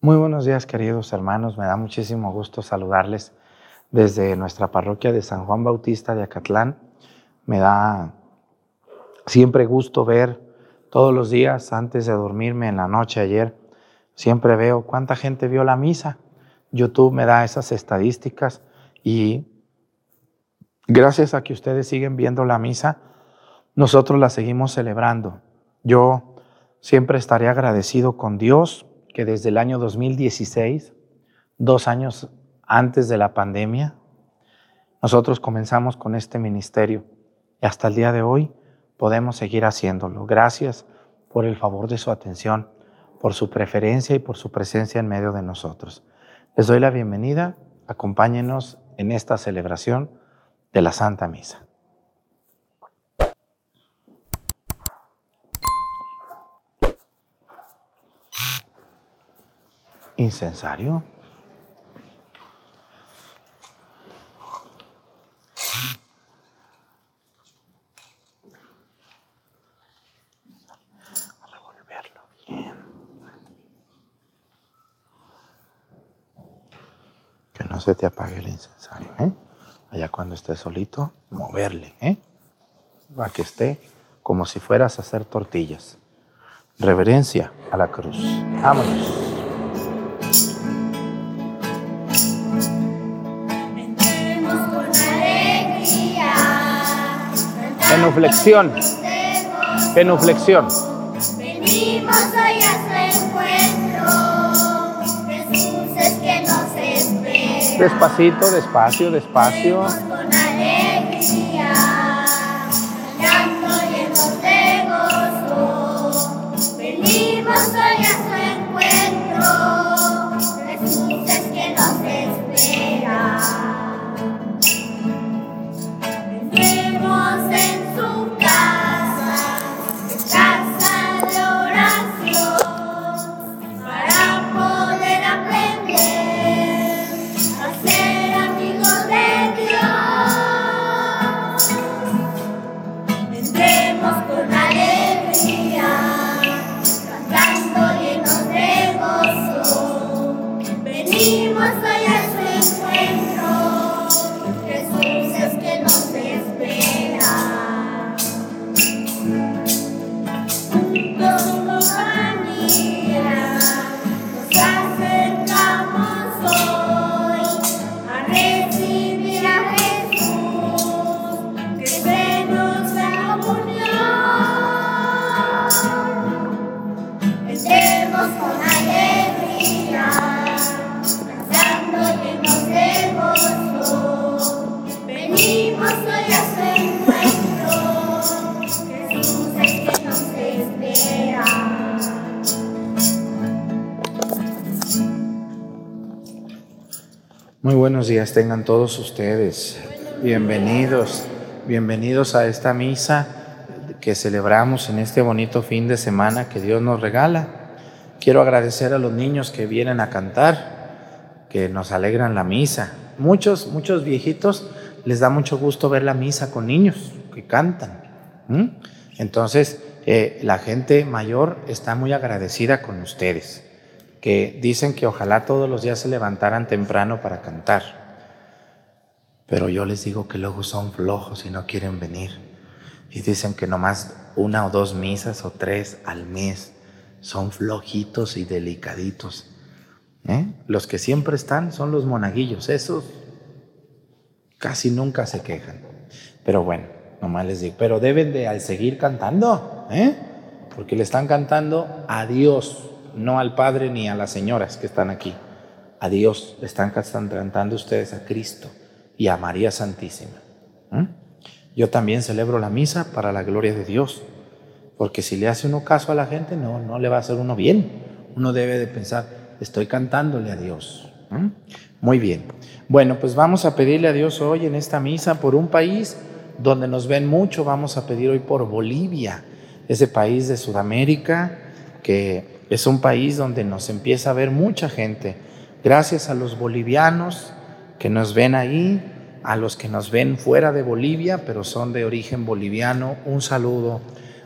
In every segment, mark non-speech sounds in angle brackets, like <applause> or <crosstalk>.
Muy buenos días, queridos hermanos. Me da muchísimo gusto saludarles desde nuestra parroquia de San Juan Bautista de Acatlán. Me da siempre gusto ver todos los días antes de dormirme en la noche ayer. Siempre veo cuánta gente vio la misa. YouTube me da esas estadísticas y gracias a que ustedes siguen viendo la misa, nosotros la seguimos celebrando. Yo siempre estaré agradecido con Dios desde el año 2016, dos años antes de la pandemia, nosotros comenzamos con este ministerio y hasta el día de hoy podemos seguir haciéndolo. Gracias por el favor de su atención, por su preferencia y por su presencia en medio de nosotros. Les doy la bienvenida, acompáñenos en esta celebración de la Santa Misa. Incensario. revolverlo bien. Que no se te apague el incensario, ¿eh? Allá cuando esté solito, moverle, ¿eh? Para que esté como si fueras a hacer tortillas. Reverencia a la cruz. Vámonos. Genuflexión. Genuflexión. Venimos hoy a su encuentro. Jesús es que nos espera. Despacito, despacio, despacio. Tengan todos ustedes. Bienvenidos, bienvenidos a esta misa que celebramos en este bonito fin de semana que Dios nos regala. Quiero agradecer a los niños que vienen a cantar, que nos alegran la misa. Muchos, muchos viejitos les da mucho gusto ver la misa con niños que cantan. Entonces, eh, la gente mayor está muy agradecida con ustedes que dicen que ojalá todos los días se levantaran temprano para cantar. Pero yo les digo que luego son flojos y no quieren venir. Y dicen que nomás una o dos misas o tres al mes son flojitos y delicaditos. ¿eh? Los que siempre están son los monaguillos. Esos casi nunca se quejan. Pero bueno, nomás les digo, pero deben de al seguir cantando, ¿eh? porque le están cantando a Dios no al Padre ni a las señoras que están aquí. A Dios le están cantando ustedes a Cristo y a María Santísima. Yo también celebro la misa para la gloria de Dios, porque si le hace uno caso a la gente, no, no le va a hacer uno bien. Uno debe de pensar, estoy cantándole a Dios. Muy bien. Bueno, pues vamos a pedirle a Dios hoy en esta misa por un país donde nos ven mucho. Vamos a pedir hoy por Bolivia, ese país de Sudamérica que es un país donde nos empieza a ver mucha gente. Gracias a los bolivianos que nos ven ahí, a los que nos ven fuera de Bolivia, pero son de origen boliviano, un saludo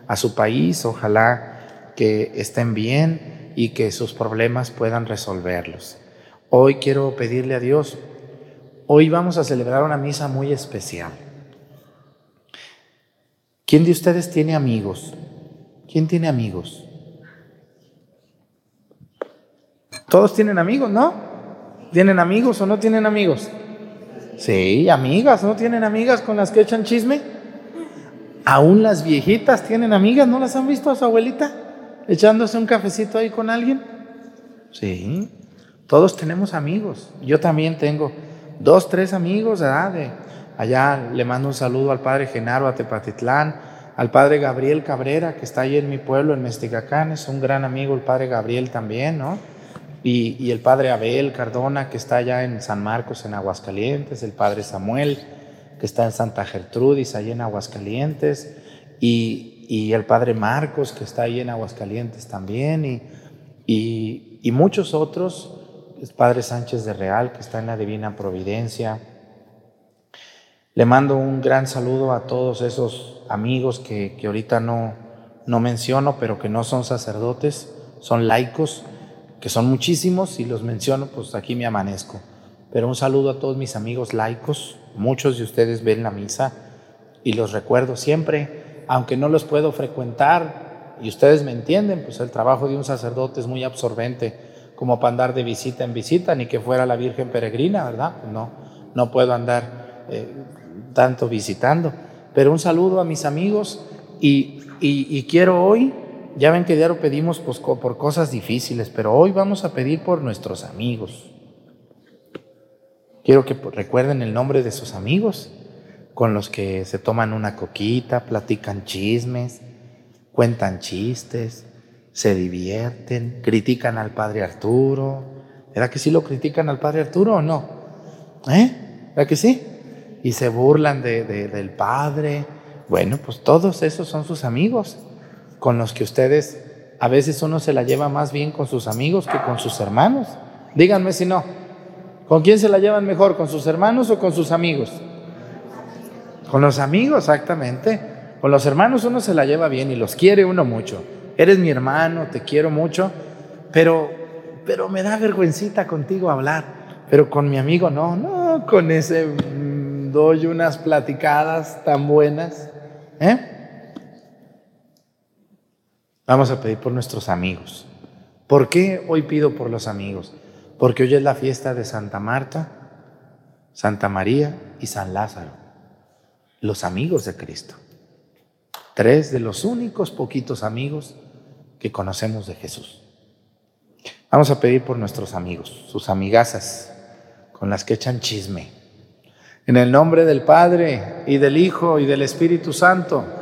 a su país. Ojalá que estén bien, y que sus problemas puedan resolverlos. Hoy quiero pedirle a Dios, hoy vamos a celebrar una misa muy especial. ¿Quién de ustedes tiene amigos? ¿Quién tiene amigos? Todos tienen amigos, ¿no? ¿Tienen amigos o no tienen amigos? Sí, amigas, ¿no tienen amigas con las que echan chisme? Aún las viejitas tienen amigas, ¿no las han visto a su abuelita echándose un cafecito ahí con alguien? Sí, todos tenemos amigos. Yo también tengo dos, tres amigos, ¿verdad? De, allá le mando un saludo al padre Genaro Atepatitlán, al padre Gabriel Cabrera, que está ahí en mi pueblo, en Mesticacán, es un gran amigo el padre Gabriel también, ¿no? Y, el padre Abel Cardona, que está allá en San Marcos, en Aguascalientes, el padre Samuel, que está en Santa Gertrudis, allá en Aguascalientes, y, y el padre Marcos, que está ahí en Aguascalientes también, y, y muchos otros, el padre Sánchez de Real, que está en la Divina Providencia. Le mando un gran saludo a todos esos amigos que, que ahorita no, no menciono, pero que no son sacerdotes, son laicos que son muchísimos, y los menciono, pues aquí me amanezco. Pero un saludo a todos mis amigos laicos, muchos de ustedes ven la misa y los recuerdo siempre, aunque no los puedo frecuentar, y ustedes me entienden, pues el trabajo de un sacerdote es muy absorbente, como para andar de visita en visita, ni que fuera la Virgen peregrina, ¿verdad? Pues no, no puedo andar eh, tanto visitando. Pero un saludo a mis amigos y, y quiero hoy ya ven que diario pedimos pues, por cosas difíciles, pero hoy vamos a pedir por nuestros amigos. Quiero que recuerden el nombre de sus amigos, con los que se toman una coquita, platican chismes, cuentan chistes, se divierten, critican al padre Arturo. ¿Era que sí lo critican al padre Arturo o no? ¿Eh? ¿Era que sí? Y se burlan del padre. Bueno, pues todos esos son sus amigos con los que ustedes a veces uno se la lleva más bien con sus amigos que con sus hermanos. Díganme si no. ¿Con quién se la llevan mejor? ¿Con sus hermanos o con sus amigos? Con los amigos, exactamente. Con los hermanos uno se la lleva bien y los quiere uno mucho. Eres mi hermano, te quiero mucho, pero, pero me da vergüencita contigo hablar. Pero con mi amigo no, no, con ese mm, doy unas platicadas tan buenas. ¿Eh? Vamos a pedir por nuestros amigos. ¿Por qué hoy pido por los amigos? Porque hoy es la fiesta de Santa Marta, Santa María y San Lázaro, los amigos de Cristo. Tres de los únicos poquitos amigos que conocemos de Jesús. Vamos a pedir por nuestros amigos, sus amigazas, con las que echan chisme. En el nombre del Padre y del Hijo y del Espíritu Santo.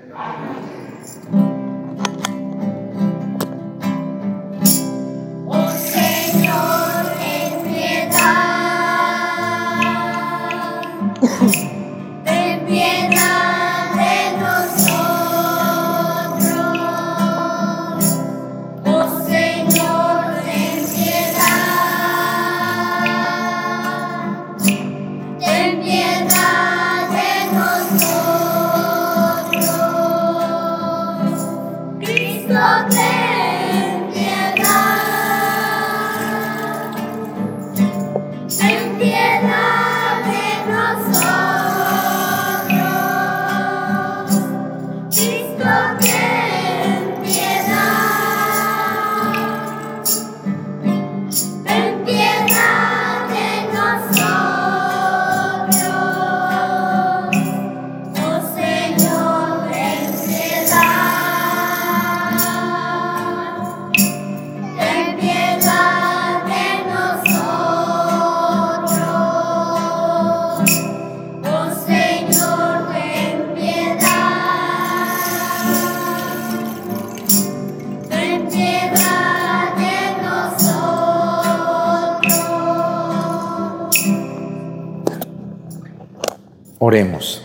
Oremos.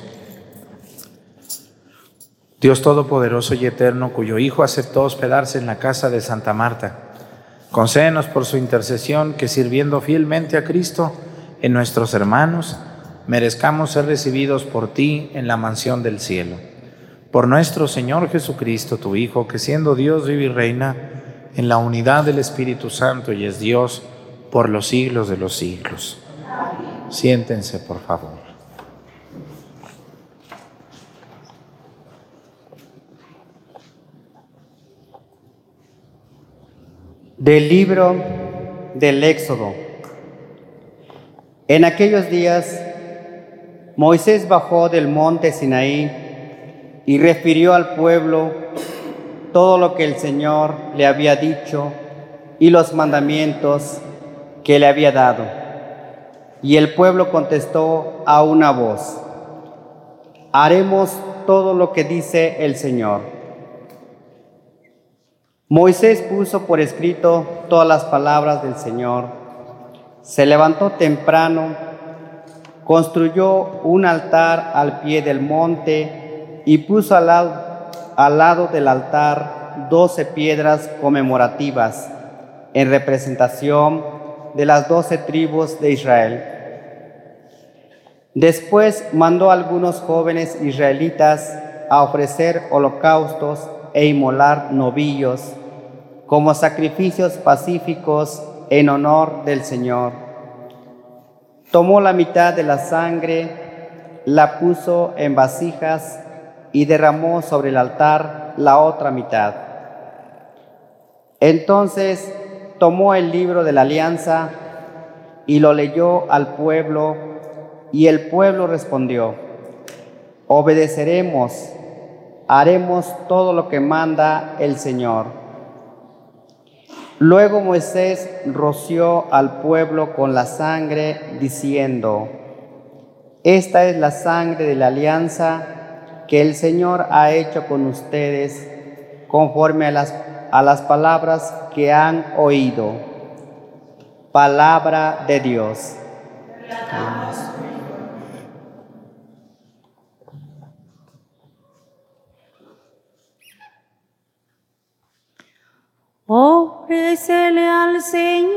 Dios Todopoderoso y Eterno, cuyo Hijo aceptó hospedarse en la casa de Santa Marta, concédenos por su intercesión que sirviendo fielmente a Cristo en nuestros hermanos, merezcamos ser recibidos por ti en la mansión del cielo. Por nuestro Señor Jesucristo, tu Hijo, que siendo Dios vive y reina en la unidad del Espíritu Santo y es Dios por los siglos de los siglos. Siéntense, por favor. Del libro del Éxodo. En aquellos días, Moisés bajó del monte Sinaí y refirió al pueblo todo lo que el Señor le había dicho y los mandamientos que le había dado. Y el pueblo contestó a una voz, haremos todo lo que dice el Señor. Moisés puso por escrito todas las palabras del Señor. Se levantó temprano, construyó un altar al pie del monte y puso al lado, del altar doce piedras conmemorativas en representación de las doce tribus de Israel. Después mandó a algunos jóvenes israelitas a ofrecer holocaustos e inmolar novillos como sacrificios pacíficos en honor del Señor. Tomó la mitad de la sangre, la puso en vasijas y derramó sobre el altar la otra mitad. Entonces tomó el libro de la alianza y lo leyó al pueblo y el pueblo respondió, obedeceremos haremos todo lo que manda el Señor. Luego Moisés roció al pueblo con la sangre, diciendo, Esta es la sangre de la alianza que el Señor ha hecho con ustedes, conforme a las, a las palabras que han oído. Palabra de Dios. Ofrécele al Señor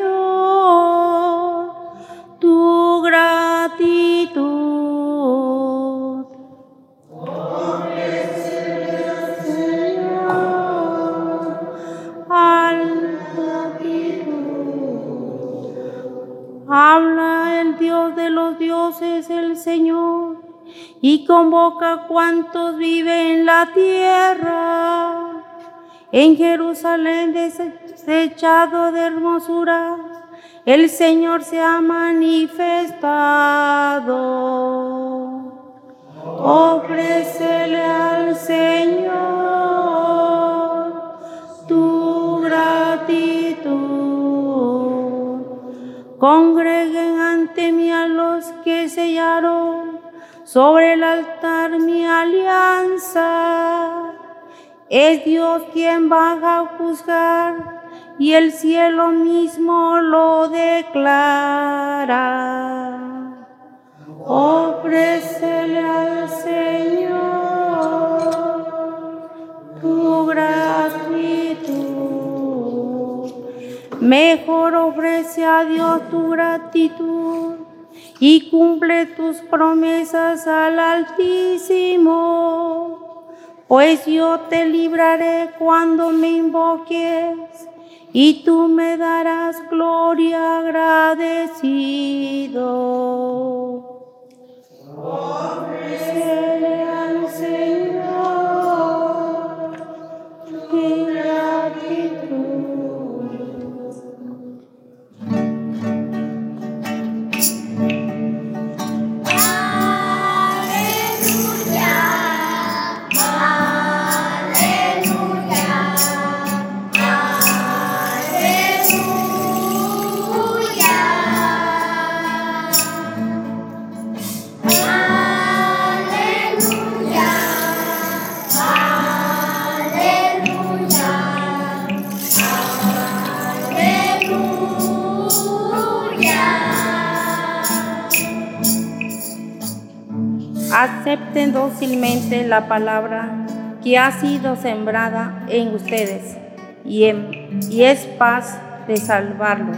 tu gratitud. Ofrécele al Señor al gratitud. Habla el Dios de los dioses, el Señor, y convoca a cuantos viven en la tierra en Jerusalén desechado de hermosura, el Señor se ha manifestado. Ofrécele al Señor tu gratitud. Congreguen ante mí a los que sellaron sobre el altar mi alianza es Dios quien va a juzgar y el cielo mismo lo declara. Ofrécele al Señor tu gratitud. Mejor ofrece a Dios tu gratitud y cumple tus promesas al Altísimo pues yo te libraré cuando me invoques y tú me darás gloria agradecido. Acepten dócilmente la palabra que ha sido sembrada en ustedes y, es paz de salvarlos.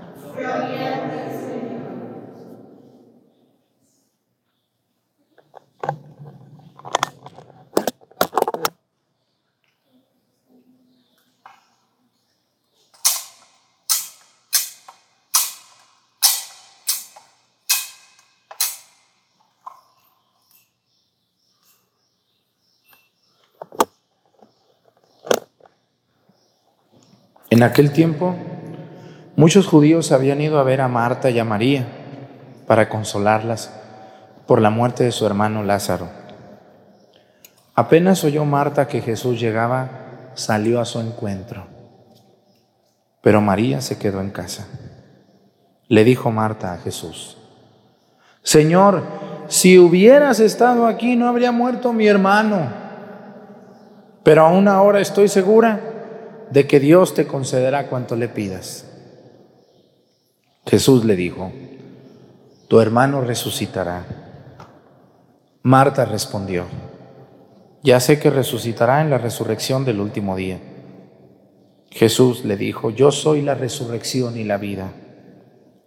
En aquel tiempo, muchos judíos habían ido a ver a Marta y a María para consolarlas por la muerte de su hermano Lázaro. Apenas oyó Marta que Jesús llegaba, salió a su encuentro. Pero María se quedó en casa. Le dijo Marta a Jesús, Señor, si hubieras estado aquí no habría muerto mi hermano, pero aún ahora estoy segura de que Dios te concederá cuanto le pidas. Jesús le dijo, tu hermano resucitará. Marta respondió, ya sé que resucitará en la resurrección del último día. Jesús le dijo, yo soy la resurrección y la vida.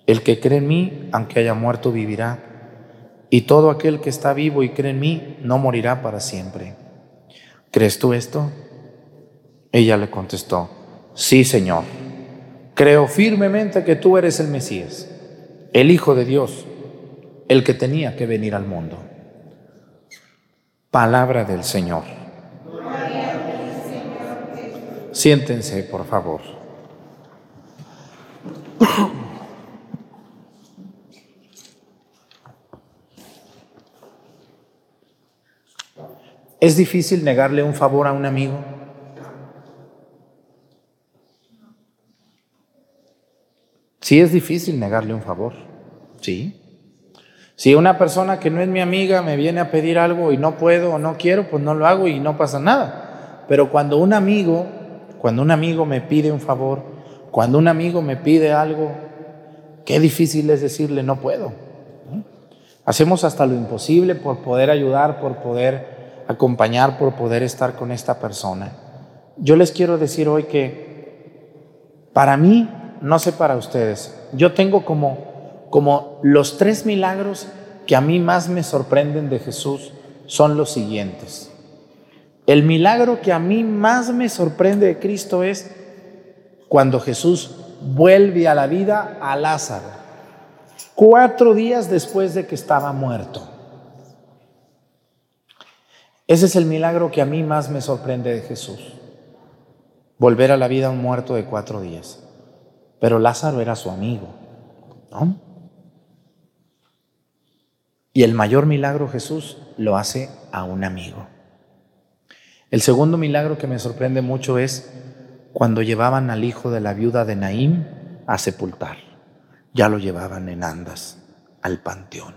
El que cree en mí, aunque haya muerto, vivirá. Y todo aquel que está vivo y cree en mí, no morirá para siempre. ¿Crees tú esto? Ella le contestó, sí, Señor, creo firmemente que tú eres el Mesías, el Hijo de Dios, el que tenía que venir al mundo. Palabra del Señor. Siéntense, por favor. ¿Es difícil negarle un favor a un amigo? Sí es difícil negarle un favor, sí. Si una persona que no es mi amiga me viene a pedir algo y no puedo o no quiero, pues no lo hago y no pasa nada. Pero cuando un amigo, cuando un amigo me pide un favor, cuando un amigo me pide algo, qué difícil es decirle no puedo. Hacemos hasta lo imposible por poder ayudar, por poder acompañar, por poder estar con esta persona. Yo les quiero decir hoy que para mí no sé para ustedes, yo tengo como, como los tres milagros que a mí más me sorprenden de Jesús son los siguientes. El milagro que a mí más me sorprende de Cristo es cuando Jesús vuelve a la vida a Lázaro, cuatro días después de que estaba muerto. Ese es el milagro que a mí más me sorprende de Jesús, volver a la vida a un muerto de cuatro días. Pero Lázaro era su amigo, ¿no? Y el mayor milagro Jesús lo hace a un amigo. El segundo milagro que me sorprende mucho es cuando llevaban al hijo de la viuda de Naím a sepultar. Ya lo llevaban en andas al panteón.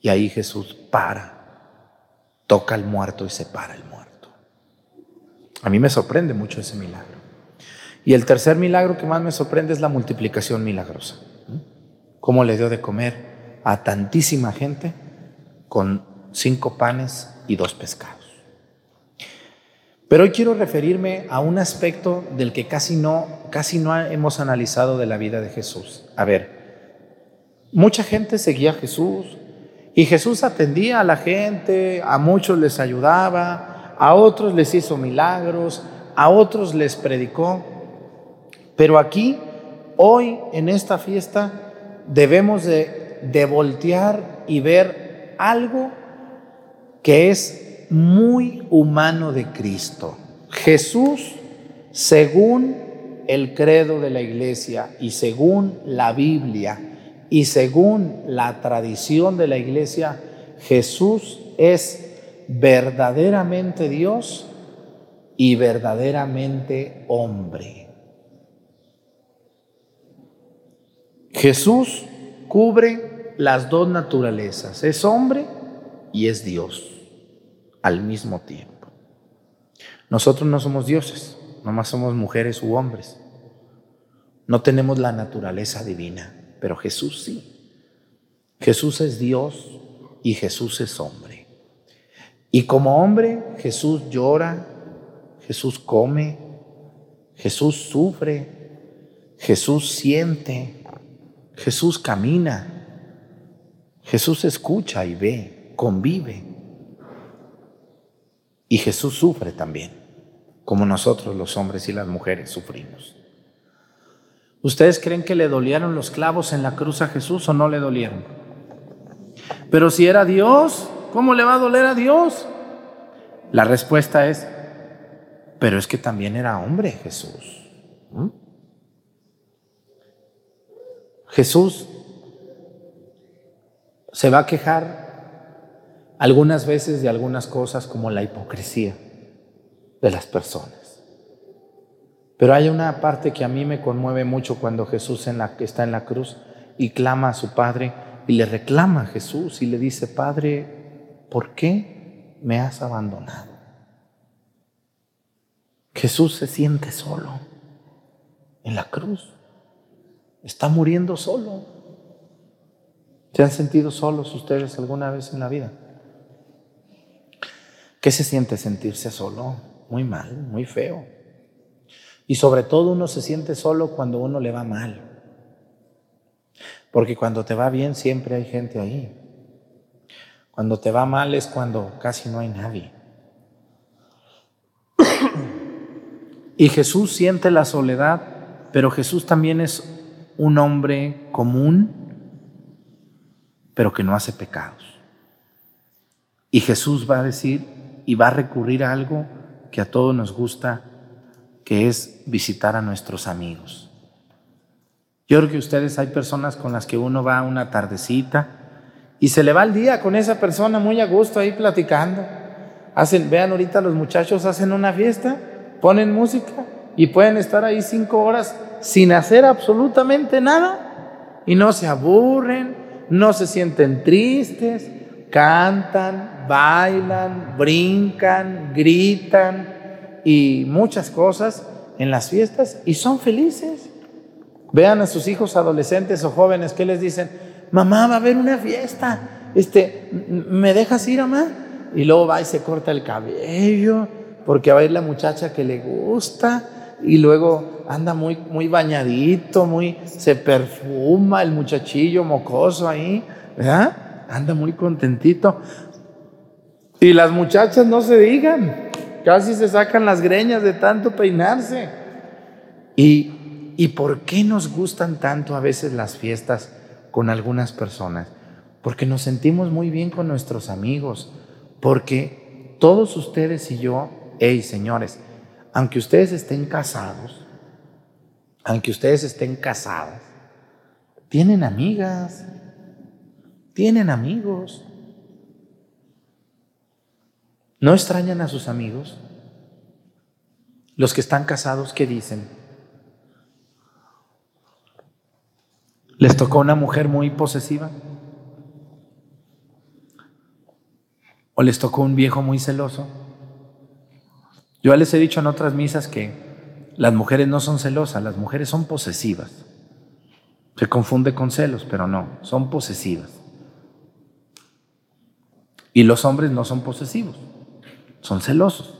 Y ahí Jesús para, toca al muerto y separa el muerto. A mí me sorprende mucho ese milagro. Y el tercer milagro que más me sorprende es la multiplicación milagrosa. Cómo le dio de comer a tantísima gente con cinco panes y dos pescados. Pero hoy quiero referirme a un aspecto del que casi no, casi no hemos analizado de la vida de Jesús. A ver, mucha gente seguía a Jesús y Jesús atendía a la gente, a muchos les ayudaba, a otros les hizo milagros, a otros les predicó. Pero aquí, hoy, en esta fiesta, debemos de, voltear y ver algo que es muy humano de Cristo. Jesús, según el credo de la iglesia y según la Biblia y según la tradición de la iglesia, Jesús es verdaderamente Dios y verdaderamente hombre. Jesús cubre las dos naturalezas, es hombre y es Dios al mismo tiempo. Nosotros no somos dioses, nomás somos mujeres u hombres. No tenemos la naturaleza divina, pero Jesús sí. Jesús es Dios y Jesús es hombre. Y como hombre, Jesús llora, Jesús come, Jesús sufre, Jesús siente, Jesús camina, Jesús escucha y ve, convive. Y Jesús sufre también, como nosotros los hombres y las mujeres sufrimos. ¿Ustedes creen que le dolieron los clavos en la cruz a Jesús o no le dolieron? Pero si era Dios, ¿cómo le va a doler a Dios? La respuesta es, pero es que también era hombre Jesús. ¿Mm? Jesús se va a quejar algunas veces de algunas cosas como la hipocresía de las personas. Pero hay una parte que a mí me conmueve mucho cuando Jesús está en la cruz y clama a su Padre y le reclama a Jesús y le dice, Padre, ¿por qué me has abandonado? Jesús se siente solo en la cruz. Está muriendo solo. ¿Se han sentido solos ustedes alguna vez en la vida? ¿Qué se siente sentirse solo? Muy mal, muy feo. Y sobre todo uno se siente solo cuando uno le va mal. Porque cuando te va bien siempre hay gente ahí. Cuando te va mal es cuando casi no hay nadie. <coughs> Y Jesús siente la soledad, pero Jesús también es un hombre común, pero que no hace pecados. Y Jesús va a decir y va a recurrir a algo que a todos nos gusta, que es visitar a nuestros amigos. Yo creo que ustedes hay personas con las que uno va a una tardecita y se le va el día con esa persona muy a gusto ahí platicando. Hacen, vean ahorita los muchachos hacen una fiesta, ponen música y pueden estar ahí cinco horas sin hacer absolutamente nada y no se aburren, no se sienten tristes, cantan, bailan, brincan, gritan y muchas cosas en las fiestas y son felices. Vean a sus hijos adolescentes o jóvenes que les dicen, mamá, va a haber una fiesta, este, ¿me dejas ir, mamá? Y luego va y se corta el cabello porque va a ir la muchacha que le gusta y luego anda muy, muy bañadito, muy, se perfuma el muchachillo mocoso ahí, ¿verdad? Anda muy contentito. Y las muchachas no se digan, casi se sacan las greñas de tanto peinarse. ¿Y, ¿Y por qué nos gustan tanto a veces las fiestas con algunas personas? Porque nos sentimos muy bien con nuestros amigos, porque todos ustedes y yo, hey señores, aunque ustedes estén casados, aunque ustedes estén casados, tienen amigas, tienen amigos. ¿No extrañan a sus amigos? Los que están casados, ¿qué dicen? ¿Les tocó una mujer muy posesiva? ¿O les tocó un viejo muy celoso? Yo les he dicho en otras misas que las mujeres no son celosas, las mujeres son posesivas. Se confunde con celos, pero no, son posesivas. Y los hombres no son posesivos, son celosos.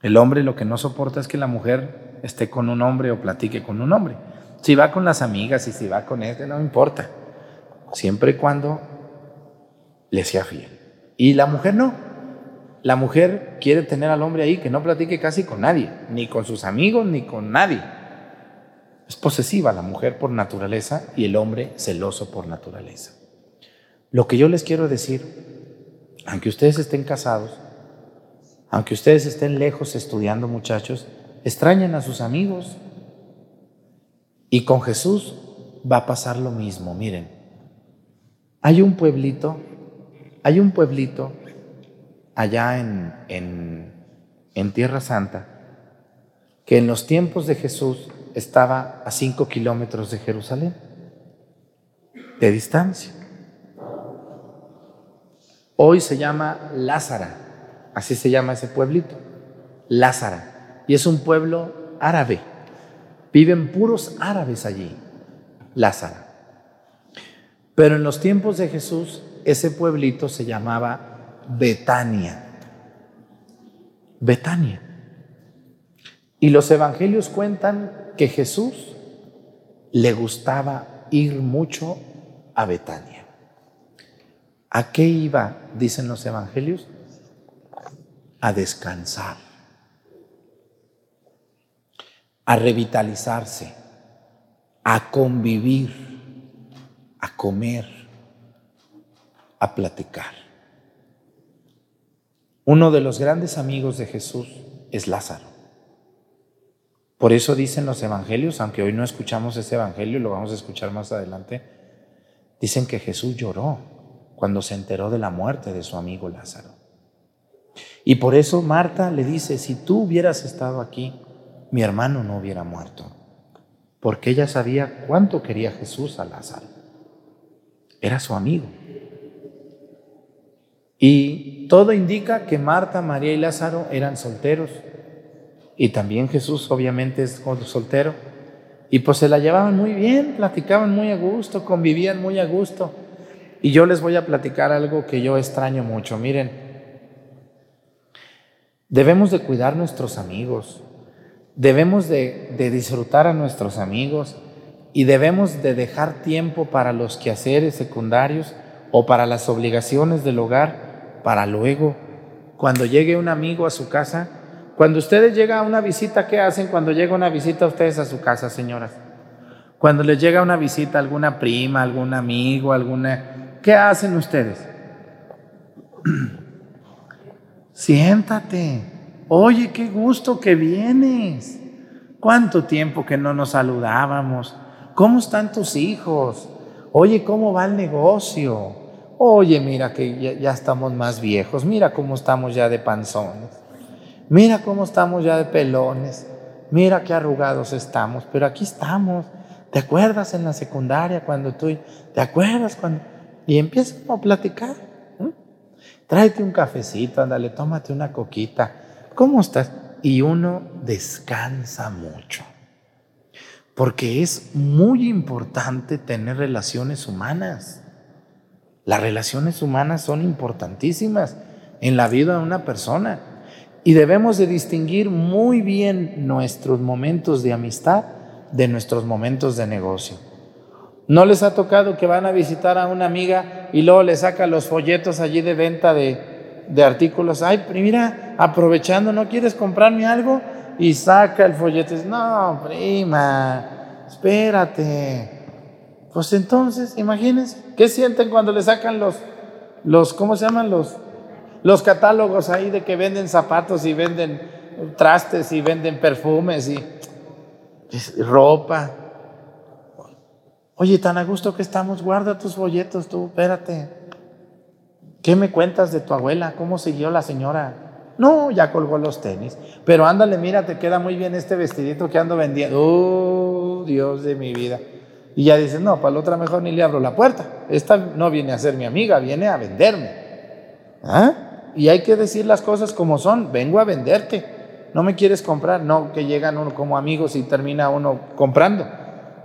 El hombre lo que no soporta es que la mujer esté con un hombre o platique con un hombre. Si va con las amigas y si va con este, no importa. Siempre y cuando le sea fiel. Y la mujer no. La mujer quiere tener al hombre ahí que no platique casi con nadie, ni con sus amigos, ni con nadie. Es posesiva la mujer por naturaleza y el hombre celoso por naturaleza. Lo que yo les quiero decir, aunque ustedes estén casados, aunque ustedes estén lejos estudiando muchachos, extrañen a sus amigos. Y con Jesús va a pasar lo mismo. Miren, hay un pueblito, hay un pueblito allá en, en, en Tierra Santa que en los tiempos de Jesús estaba a cinco kilómetros de Jerusalén, de distancia. Hoy se llama Lázara, así se llama ese pueblito, Lázara, y es un pueblo árabe. Viven puros árabes allí, Lázara. Pero en los tiempos de Jesús, ese pueblito se llamaba Betania. Betania. Y los evangelios cuentan que Jesús le gustaba ir mucho a Betania. ¿A qué iba, dicen los evangelios? A descansar, a revitalizarse, a convivir, a comer, a platicar. Uno de los grandes amigos de Jesús es Lázaro. Por eso dicen los evangelios, aunque hoy no escuchamos ese evangelio, lo vamos a escuchar más adelante, dicen que Jesús lloró cuando se enteró de la muerte de su amigo Lázaro. Y por eso Marta le dice, si tú hubieras estado aquí, mi hermano no hubiera muerto, porque ella sabía cuánto quería Jesús a Lázaro. Era su amigo. Y todo indica que Marta, María y Lázaro eran solteros. Y también Jesús obviamente es soltero. Y pues se la llevaban muy bien, platicaban muy a gusto, convivían muy a gusto. Y yo les voy a platicar algo que yo extraño mucho. Miren, debemos de cuidar nuestros amigos, debemos de, disfrutar a nuestros amigos y debemos de dejar tiempo para los quehaceres secundarios o para las obligaciones del hogar para luego, cuando llegue un amigo a su casa, cuando ustedes llegan a una visita, ¿qué hacen cuando llega una visita a ustedes a su casa, señoras? Cuando les llega una visita alguna prima, algún amigo, alguna... ¿Qué hacen ustedes? <clears throat> Siéntate. Oye, qué gusto que vienes. ¿Cuánto tiempo que no nos saludábamos? ¿Cómo están tus hijos? Oye, ¿cómo va el negocio? Oye, mira que ya, estamos más viejos, mira cómo estamos ya de panzones, mira cómo estamos ya de pelones, mira qué arrugados estamos, pero aquí estamos. ¿Te acuerdas en la secundaria cuando tú, te acuerdas cuando... Y empiezas a platicar. Tráete un cafecito, ándale, tómate una coquita. ¿Cómo estás? Y uno descansa mucho. Porque es muy importante tener relaciones humanas. Las relaciones humanas son importantísimas en la vida de una persona y debemos de distinguir muy bien nuestros momentos de amistad de nuestros momentos de negocio. ¿No les ha tocado que van a visitar a una amiga y luego le saca los folletos allí de venta de, de artículos? Ay, mira, aprovechando, ¿no quieres comprarme algo? Y saca el folleto no, prima, espérate. Pues entonces, imagínense, ¿qué sienten cuando le sacan los, los ¿cómo se llaman? Los, los catálogos ahí de que venden zapatos y venden trastes y venden perfumes y, ropa. Oye, tan a gusto que estamos, guarda tus folletos tú, espérate. ¿Qué me cuentas de tu abuela? ¿Cómo siguió la señora? No, ya colgó los tenis. Pero ándale, mira, te queda muy bien este vestidito que ando vendiendo. Oh, Dios de mi vida. Y ya dices, no, para la otra mejor ni le abro la puerta. Esta no viene a ser mi amiga, viene a venderme. ¿Ah? Y hay que decir las cosas como son. Vengo a venderte. No me quieres comprar. No, que llegan uno como amigos y termina uno comprando.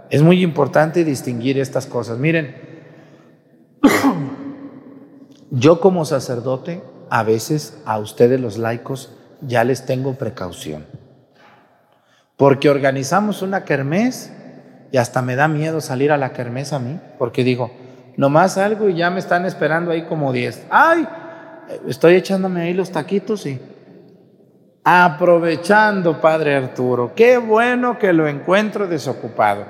Es muy importante distinguir estas cosas. Miren, <coughs> yo como sacerdote, a veces a ustedes los laicos ya les tengo precaución. Porque organizamos una kermés y hasta me da miedo salir a la kermés a mí, porque digo, nomás algo y ya me están esperando ahí como 10. ¡Ay! estoy echándome ahí los taquitos y aprovechando, Padre Arturo, qué bueno que lo encuentro desocupado.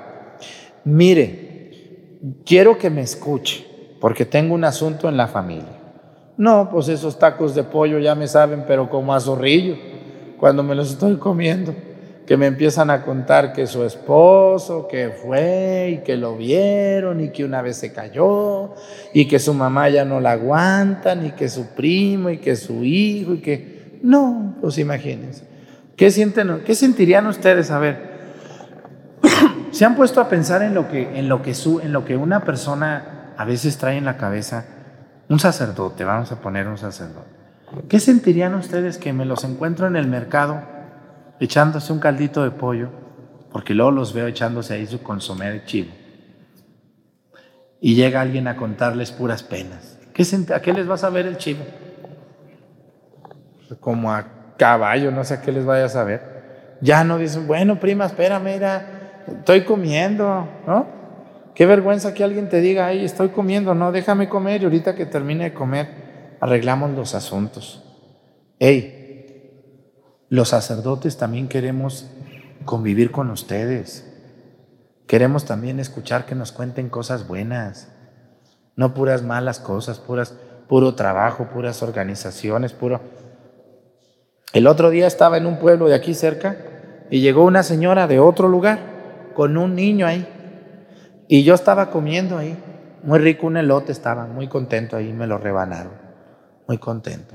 Mire, quiero que me escuche, porque tengo un asunto en la familia. No, pues esos tacos de pollo ya me saben, pero como a zorrillo, cuando me los estoy comiendo que me empiezan a contar que su esposo, que fue y que lo vieron y que una vez se cayó y que su mamá ya no la aguanta, ni que su primo y que su hijo y que... No, pues imagínense. ¿Qué, sienten, qué sentirían ustedes? A ver, <coughs> ¿se han puesto a pensar en lo, que, en, lo que su, en lo que una persona a veces trae en la cabeza? Un sacerdote, vamos a poner un sacerdote. ¿Qué sentirían ustedes que me los encuentro en el mercado? Echándose un caldito de pollo, porque luego los veo echándose ahí su consomé de chivo. Y llega alguien a contarles puras penas. ¿Qué, ¿A qué les vas a ver el chivo? Como a caballo, no sé a qué les vaya a saber. Ya no dicen, bueno, prima, espera, mira, estoy comiendo, ¿no? Qué vergüenza que alguien te diga, ay, estoy comiendo, no, déjame comer y ahorita que termine de comer, arreglamos los asuntos. Ey, los sacerdotes también queremos convivir con ustedes. Queremos también escuchar que nos cuenten cosas buenas, no puras malas cosas, puras, puro trabajo, puras organizaciones, puro... El otro día estaba en un pueblo de aquí cerca y llegó una señora de otro lugar con un niño ahí. Y yo estaba comiendo ahí, muy rico un elote estaba, muy contento ahí, me lo rebanaron muy contento.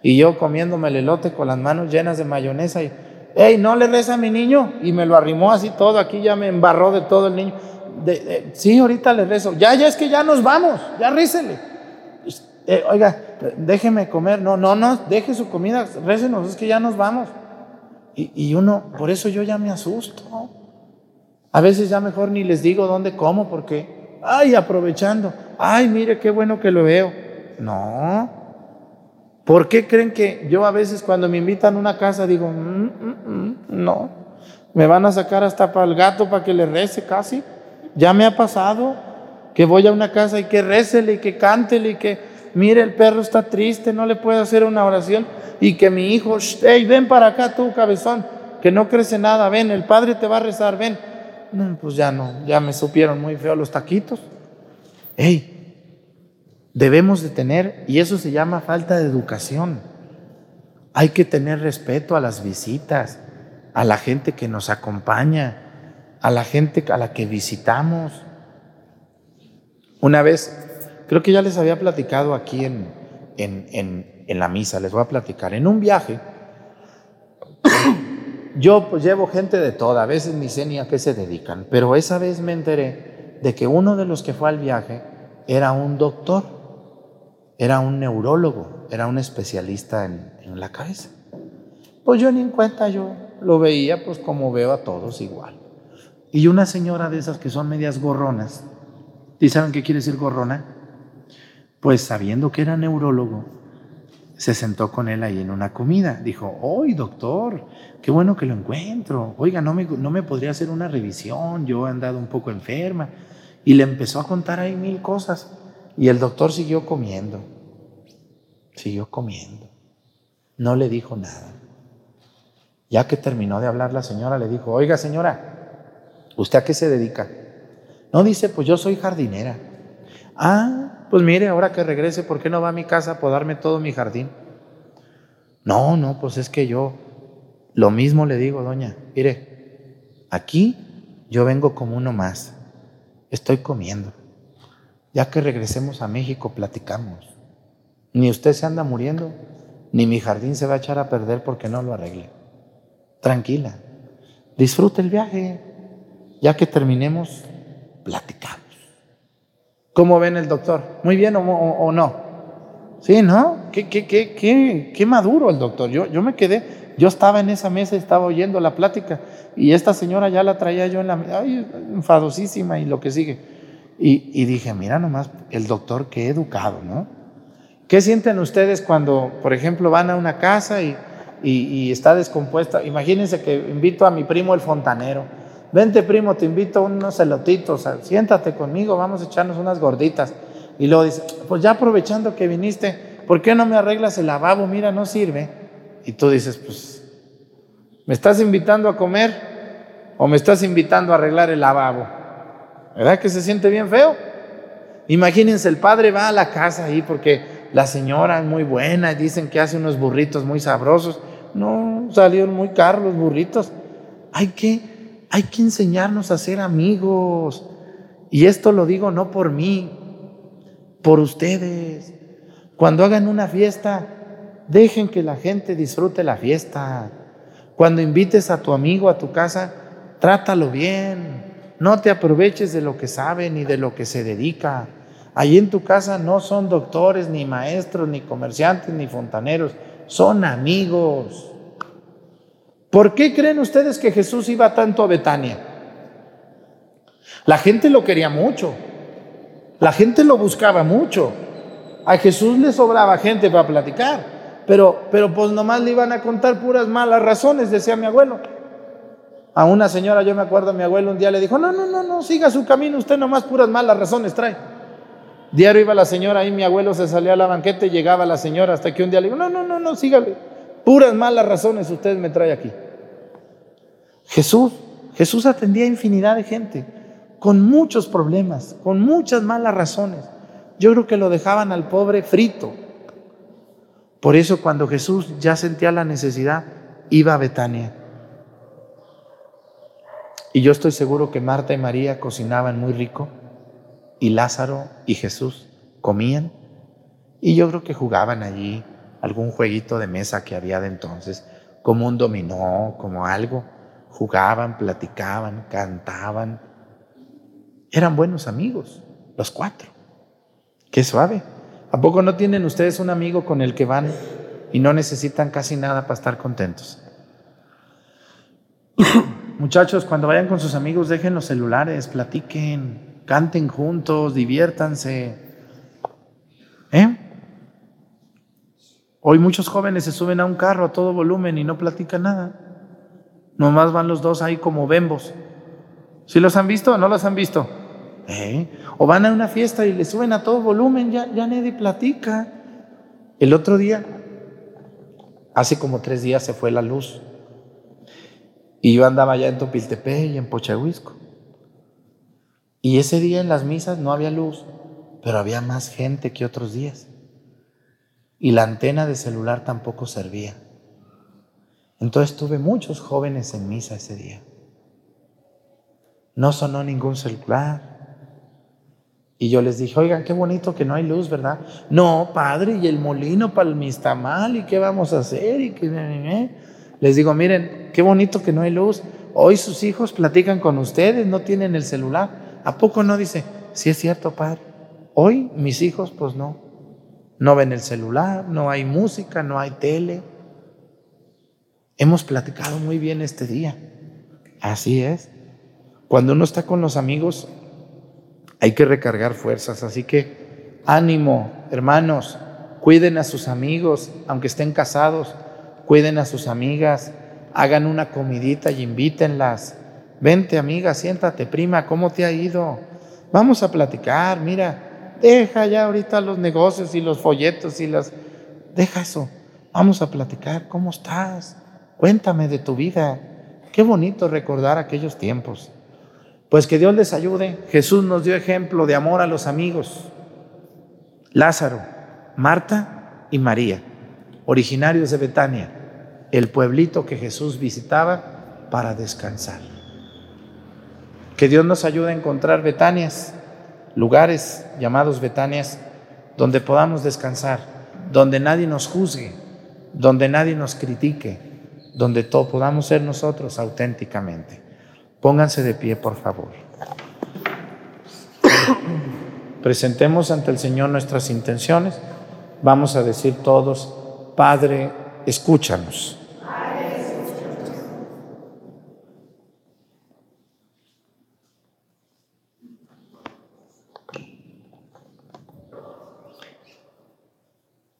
Y yo comiéndome el elote con las manos llenas de mayonesa y, hey, no le reza a mi niño. Y me lo arrimó así todo, aquí ya me embarró de todo el niño. De, sí, ahorita le rezo. Ya, ya es que ya nos vamos, ya rícele. Eh, oiga, déjeme comer. No, no, no, deje su comida, récenos, es que ya nos vamos. Y, y uno, por eso yo ya me asusto. A veces ya mejor ni les digo dónde como porque, ay, aprovechando, ay, mire qué bueno que lo veo. No. ¿Por qué creen que yo a veces cuando me invitan a una casa digo, mm, mm, mm, no, me van a sacar hasta para el gato para que le rece casi? Ya me ha pasado que voy a una casa y que recele y que cántele y que mire el perro está triste, no le puede hacer una oración y que mi hijo, hey, ven para acá tú cabezón, que no crece nada, ven, el padre te va a rezar, ven. pues ya no, ya me supieron muy feo los taquitos. Hey, debemos de tener, y eso se llama falta de educación. Hay que tener respeto a las visitas, a la gente que nos acompaña, a la gente a la que visitamos. Una vez, creo que ya les había platicado aquí en, en, en, la misa, les voy a platicar, en un viaje, <coughs> yo pues llevo gente de toda, a veces ni sé ni a se dedican, pero esa vez me enteré de que uno de los que fue al viaje era un doctor era un neurólogo, era un especialista en, la cabeza. Pues yo ni en cuenta, yo lo veía pues como veo a todos igual. Y una señora de esas que son medias gorronas, ¿y saben qué quiere decir gorrona? Pues sabiendo que era neurólogo, se sentó con él ahí en una comida. Dijo, ¡Oy, doctor! ¡Qué bueno que lo encuentro! Oiga, ¿no me, ¿no me podría hacer una revisión? Yo he andado un poco enferma. Y le empezó a contar ahí mil cosas. Y el doctor siguió comiendo, siguió comiendo. No le dijo nada. Ya que terminó de hablar la señora, le dijo, oiga señora, ¿usted a qué se dedica? No dice, pues yo soy jardinera. Ah, pues mire, ahora que regrese, ¿por qué no va a mi casa a podarme todo mi jardín? No, no, pues es que yo lo mismo le digo, doña, mire, aquí yo vengo como uno más, estoy comiendo. Ya que regresemos a México, platicamos. Ni usted se anda muriendo, ni mi jardín se va a echar a perder porque no lo arregle. Tranquila, disfrute el viaje. Ya que terminemos, platicamos. ¿Cómo ven el doctor? ¿Muy bien o, no? Sí, ¿no? ¿Qué, qué, qué, qué, qué maduro el doctor. Yo, yo me quedé, yo estaba en esa mesa y estaba oyendo la plática y esta señora ya la traía yo en la... Ay, enfadosísima y lo que sigue. Y, dije, mira nomás, el doctor qué educado, ¿no? ¿Qué sienten ustedes cuando, por ejemplo, van a una casa y, y, está descompuesta? Imagínense que invito a mi primo el fontanero. Vente, primo, te invito a unos elotitos, siéntate conmigo, vamos a echarnos unas gorditas. Y luego dice, pues ya aprovechando que viniste, ¿por qué no me arreglas el lavabo? Mira, no sirve. Y tú dices, pues, ¿me estás invitando a comer o me estás invitando a arreglar el lavabo? ¿Verdad que se siente bien feo? Imagínense, el padre va a la casa ahí porque la señora es muy buena y dicen que hace unos burritos muy sabrosos. No, salieron muy caros los burritos. Hay que, hay que enseñarnos a ser amigos. Y esto lo digo no por mí, por ustedes. Cuando hagan una fiesta, dejen que la gente disfrute la fiesta. Cuando invites a tu amigo a tu casa, trátalo bien. No te aproveches de lo que sabe ni de lo que se dedica. Allí en tu casa no son doctores, ni maestros, ni comerciantes, ni fontaneros. Son amigos. ¿Por qué creen ustedes que Jesús iba tanto a Betania? La gente lo quería mucho. La gente lo buscaba mucho. A Jesús le sobraba gente para platicar, pero, pero pues nomás le iban a contar puras malas razones, decía mi abuelo. A una señora, yo me acuerdo, mi abuelo un día le dijo, no, no, no, no, siga su camino, usted nomás puras malas razones trae. Diario iba la señora ahí, mi abuelo se salía a la banqueta y llegaba la señora hasta que un día le dijo, no, no, no, no, sígale. Puras malas razones usted me trae aquí. Jesús, Jesús atendía a infinidad de gente con muchos problemas, con muchas malas razones. Yo creo que lo dejaban al pobre frito. Por eso cuando Jesús ya sentía la necesidad, iba a Betania. Y yo estoy seguro que Marta y María cocinaban muy rico y Lázaro y Jesús comían. Y yo creo que jugaban allí algún jueguito de mesa que había de entonces, como un dominó, como algo. Jugaban, platicaban, cantaban, eran buenos amigos, los cuatro. Qué suave. ¿A poco no tienen ustedes un amigo con el que van y no necesitan casi nada para estar contentos? Muchachos, cuando vayan con sus amigos, dejen los celulares, platiquen, canten juntos, diviértanse. ¿Eh? Hoy muchos jóvenes se suben a un carro a todo volumen y no platican nada. Nomás van los dos ahí como bembos. ¿Sí los han visto o no los han visto? ¿Eh? O van a una fiesta y le suben a todo volumen, ya, ya nadie platica. El otro día, hace como tres días se fue la luz. Y yo andaba ya en Topiltepe y en Pochahuisco. Y ese día en las misas no había luz, pero había más gente que otros días. Y la antena de celular tampoco servía. Entonces tuve muchos jóvenes en misa ese día. No sonó ningún celular. Y yo les dije, oigan, qué bonito que no hay luz, ¿verdad? No, padre, y el molino para el mistamal, ¿y qué vamos a hacer? Y que... Les digo, miren, qué bonito que no hay luz. Hoy sus hijos platican con ustedes, no tienen el celular. ¿A poco no dice? Sí es cierto, padre. Hoy mis hijos, pues no. No ven el celular, no hay música, no hay tele. Hemos platicado muy bien este día. Así es. Cuando uno está con los amigos, hay que recargar fuerzas. Así que ánimo, hermanos, cuiden a sus amigos, aunque estén casados, cuiden a sus amigas, hagan una comidita y invítenlas. Vente, amiga, siéntate, prima, ¿cómo te ha ido? Vamos a platicar, mira, deja ya ahorita los negocios y los folletos y las... Deja eso, vamos a platicar, ¿cómo estás? Cuéntame de tu vida. Qué bonito recordar aquellos tiempos. Pues que Dios les ayude. Jesús nos dio ejemplo de amor a los amigos. Lázaro, Marta y María, originarios de Betania, el pueblito que Jesús visitaba para descansar. Que Dios nos ayude a encontrar Betanias, lugares llamados Betanias, donde podamos descansar, donde nadie nos juzgue, donde nadie nos critique, donde todo podamos ser nosotros auténticamente. Pónganse de pie, por favor. Presentemos ante el Señor nuestras intenciones. Vamos a decir todos, Padre, escúchanos.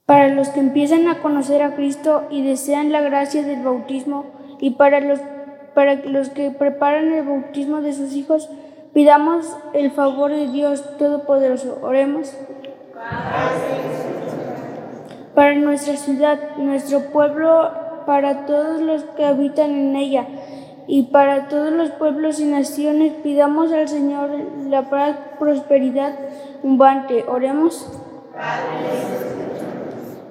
Para los que empiezan a conocer a Cristo y desean la gracia del bautismo, y para los para los que preparan el bautismo de sus hijos, pidamos el favor de Dios Todopoderoso. Oremos. para nuestra ciudad, nuestro pueblo, para todos los que habitan en ella y para todos los pueblos y naciones pidamos al Señor la prosperidad abundante. Oremos.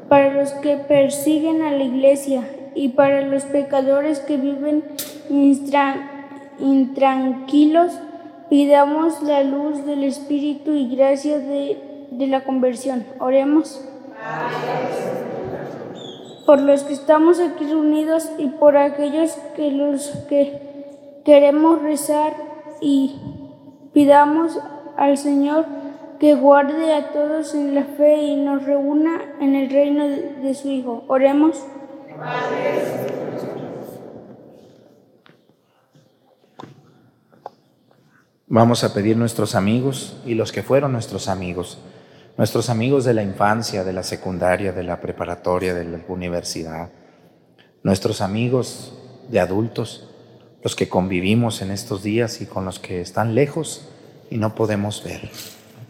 Para los que persiguen a la iglesia y para los pecadores que viven intranquilos, pidamos la luz del Espíritu y gracia de, de la conversión. Oremos por los que estamos aquí reunidos y por aquellos que los que queremos rezar y pidamos al Señor que guarde a todos en la fe y nos reúna en el reino de, su Hijo. Oremos. Vamos a pedir nuestros amigos y los que fueron nuestros amigos nuestros amigos de la infancia, de la secundaria, de la preparatoria, de la universidad, nuestros amigos de adultos, los que convivimos en estos días y con los que están lejos y no podemos ver.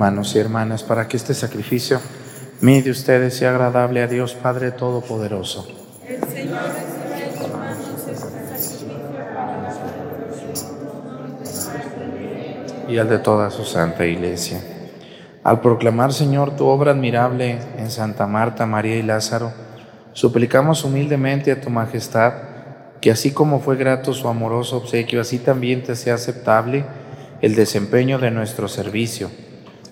Hermanos y hermanas para que este sacrificio mío de ustedes sea agradable a Dios Padre Todopoderoso. El Señor y al de toda su santa iglesia. Al proclamar, Señor, tu obra admirable en Santa Marta, María y Lázaro, suplicamos humildemente a tu majestad que así como fue grato su amoroso obsequio, así también te sea aceptable el desempeño de nuestro servicio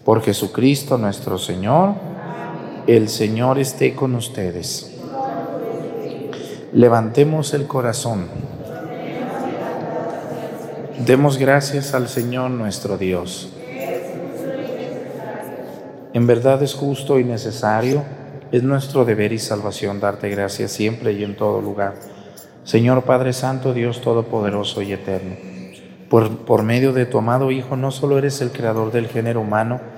por Jesucristo nuestro Señor, el Señor esté con ustedes. Levantemos el corazón. Demos gracias al Señor nuestro Dios. En verdad es justo y necesario, es nuestro deber y salvación darte gracias siempre y en todo lugar. Señor Padre Santo, Dios Todopoderoso y Eterno, por, por medio de tu amado Hijo no solo eres el creador del género humano,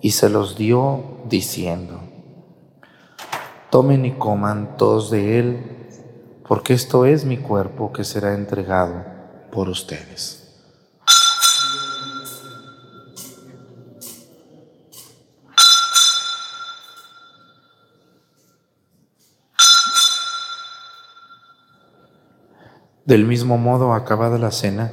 y se los dio diciendo, tomen y coman todos de él, porque esto es mi cuerpo que será entregado por ustedes. Del mismo modo, acabada la cena,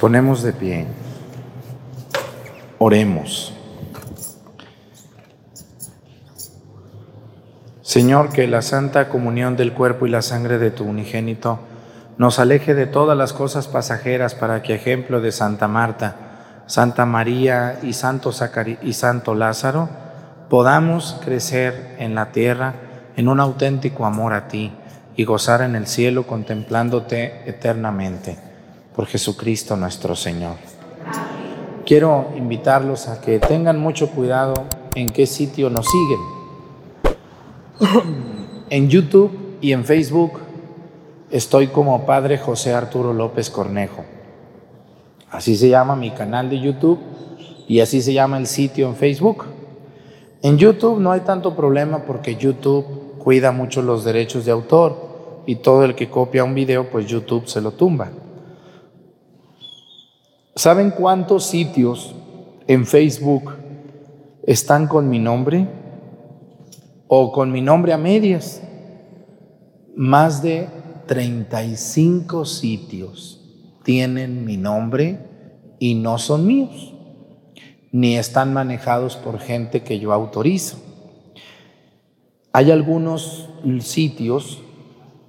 Ponemos de pie. Oremos. Señor, que la santa comunión del cuerpo y la sangre de tu unigénito nos aleje de todas las cosas pasajeras para que, ejemplo de Santa Marta, Santa María y Santo, y Santo Lázaro, podamos crecer en la tierra en un auténtico amor a ti y gozar en el cielo contemplándote eternamente. Por Jesucristo nuestro Señor. Quiero invitarlos a que tengan mucho cuidado en qué sitio nos siguen <clears throat> en YouTube y en Facebook estoy como Padre José Arturo López Cornejo. Así se llama mi canal de YouTube y así se llama el sitio en Facebook. En YouTube no hay tanto problema porque YouTube cuida mucho los derechos de autor y todo el que copia un video, pues YouTube se lo tumba. ¿Saben cuántos sitios en Facebook están con mi nombre? o con mi nombre a medias. Más de 35 sitios tienen mi nombre y no son míos, ni están manejados por gente que yo autorizo. Hay algunos sitios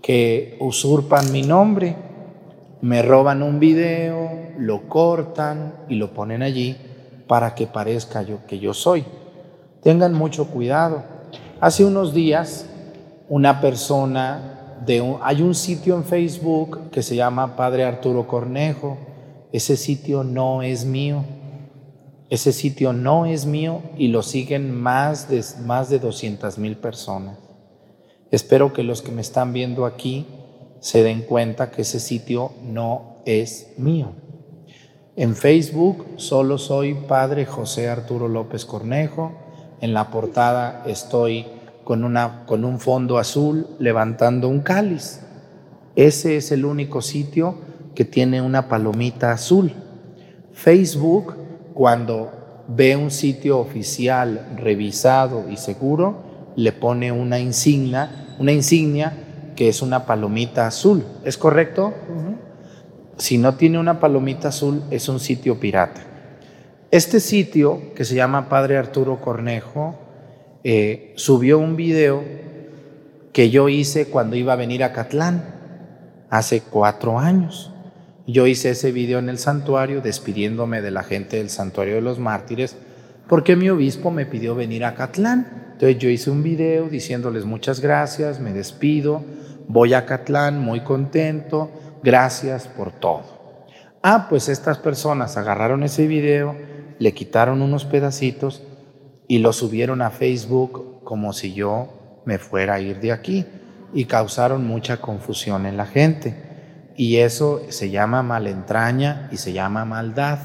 que usurpan mi nombre, me roban un video, lo cortan y lo ponen allí para que parezca yo que yo soy. Tengan mucho cuidado. Hace unos días, una persona de un, hay un sitio en Facebook que se llama Padre Arturo Cornejo. Ese sitio no es mío. Ese sitio no es mío y lo siguen más de, más de 200 mil personas. Espero que los que me están viendo aquí se den cuenta que ese sitio no es mío. En Facebook solo soy Padre José Arturo López Cornejo en la portada estoy con, una, con un fondo azul levantando un cáliz. Ese es el único sitio que tiene una palomita azul. Facebook, cuando ve un sitio oficial, revisado y seguro, le pone una insignia, una insignia que es una palomita azul. ¿Es correcto? Si no tiene una palomita azul, es un sitio pirata. Este sitio, que se llama Padre Arturo Cornejo, eh, subió un video que yo hice cuando iba a venir a Catlán, hace cuatro años. Yo hice ese video en el santuario despidiéndome de la gente del santuario de los mártires porque mi obispo me pidió venir a Catlán. Entonces yo hice un video diciéndoles muchas gracias, me despido, voy a Catlán muy contento, gracias por todo. Ah, pues estas personas agarraron ese video, le quitaron unos pedacitos y lo subieron a Facebook como si yo me fuera a ir de aquí y causaron mucha confusión en la gente. Y eso se llama malentraña y se llama maldad.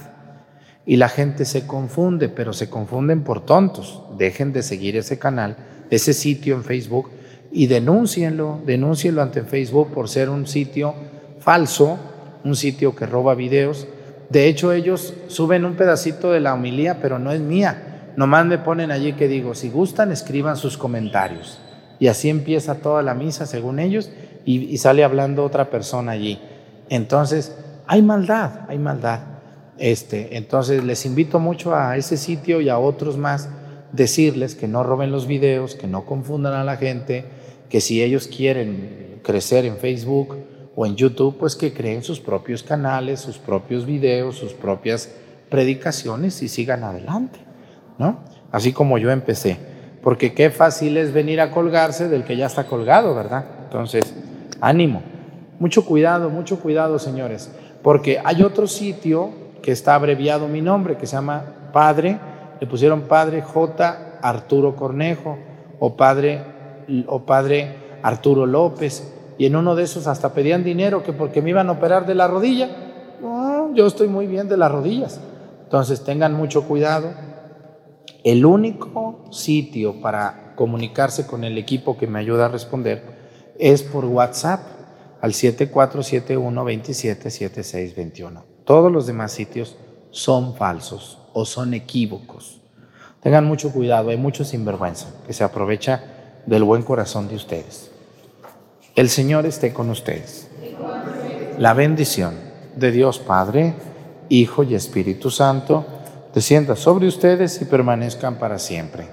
Y la gente se confunde, pero se confunden por tontos. Dejen de seguir ese canal, ese sitio en Facebook y denúncienlo, denúncienlo ante Facebook por ser un sitio falso, un sitio que roba videos de hecho, ellos suben un pedacito de la homilía, pero no es mía. Nomás me ponen allí que digo, si gustan, escriban sus comentarios. Y así empieza toda la misa, según ellos, y, sale hablando otra persona allí. Entonces, hay maldad, hay maldad. Este, entonces, les invito mucho a ese sitio y a otros más, decirles que no roben los videos, que no confundan a la gente, que si ellos quieren crecer en Facebook, o en YouTube, pues que creen sus propios canales, sus propios videos, sus propias predicaciones y sigan adelante, ¿no? Así como yo empecé. Porque qué fácil es venir a colgarse del que ya está colgado, ¿verdad? Entonces, ánimo. Mucho cuidado, mucho cuidado, señores. Porque hay otro sitio que está abreviado mi nombre, que se llama Padre, le pusieron Padre J. Arturo Cornejo, o Padre, o Padre Arturo López y en uno de esos hasta pedían dinero que porque me iban a operar de la rodilla. yo estoy muy bien de las rodillas. Entonces tengan mucho cuidado. El único sitio para comunicarse con el equipo que me ayuda a responder es por WhatsApp al 7471277621. Todos los demás sitios son falsos o son equívocos. Tengan mucho cuidado, hay mucho sinvergüenza que se aprovecha del buen corazón de ustedes. El Señor esté con ustedes. La bendición de Dios Padre Hijo y Espíritu Santo, descienda sobre ustedes y permanezcan para siempre.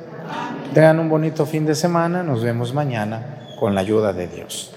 Tengan un bonito fin de semana, nos vemos mañana con la ayuda de Dios.